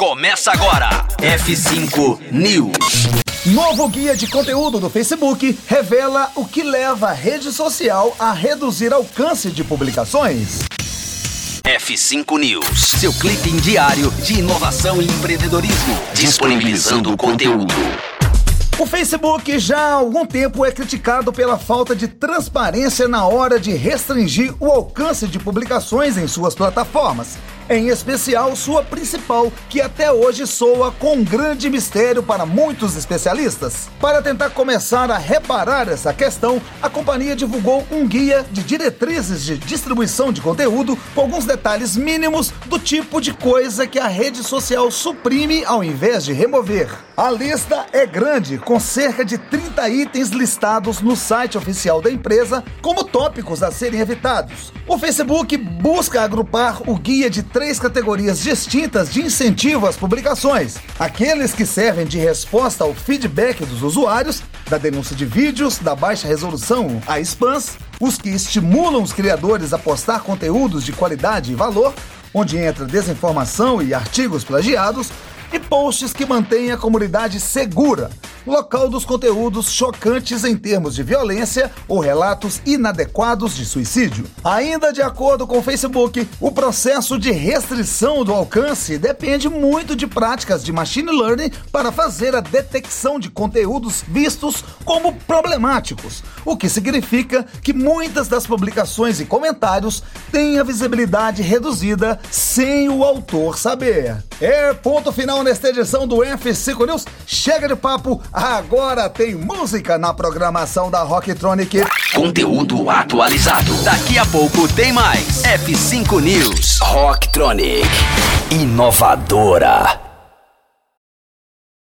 Começa agora. F5 News. Novo guia de conteúdo do Facebook revela o que leva a rede social a reduzir alcance de publicações. F5 News, seu clipe diário de inovação e empreendedorismo, disponibilizando o conteúdo. O Facebook já há algum tempo é criticado pela falta de transparência na hora de restringir o alcance de publicações em suas plataformas em especial sua principal, que até hoje soa com um grande mistério para muitos especialistas. Para tentar começar a reparar essa questão, a companhia divulgou um guia de diretrizes de distribuição de conteúdo com alguns detalhes mínimos do tipo de coisa que a rede social suprime ao invés de remover. A lista é grande, com cerca de 30 itens listados no site oficial da empresa como tópicos a serem evitados. O Facebook busca agrupar o guia de três categorias distintas de incentivo às publicações: aqueles que servem de resposta ao feedback dos usuários, da denúncia de vídeos, da baixa resolução a spams, os que estimulam os criadores a postar conteúdos de qualidade e valor, onde entra desinformação e artigos plagiados, e posts que mantêm a comunidade segura, local dos conteúdos chocantes em termos de violência ou relatos inadequados de suicídio. Ainda de acordo com o Facebook, o processo de restrição do alcance depende muito de práticas de machine learning para fazer a detecção de conteúdos vistos como problemáticos, o que significa que muitas das publicações e comentários têm a visibilidade reduzida sem o autor saber. É ponto final nesta edição do F5 News. Chega de papo, agora tem música na programação da Rocktronic. Conteúdo atualizado. Daqui a pouco tem mais. F5 News. Rocktronic. Inovadora.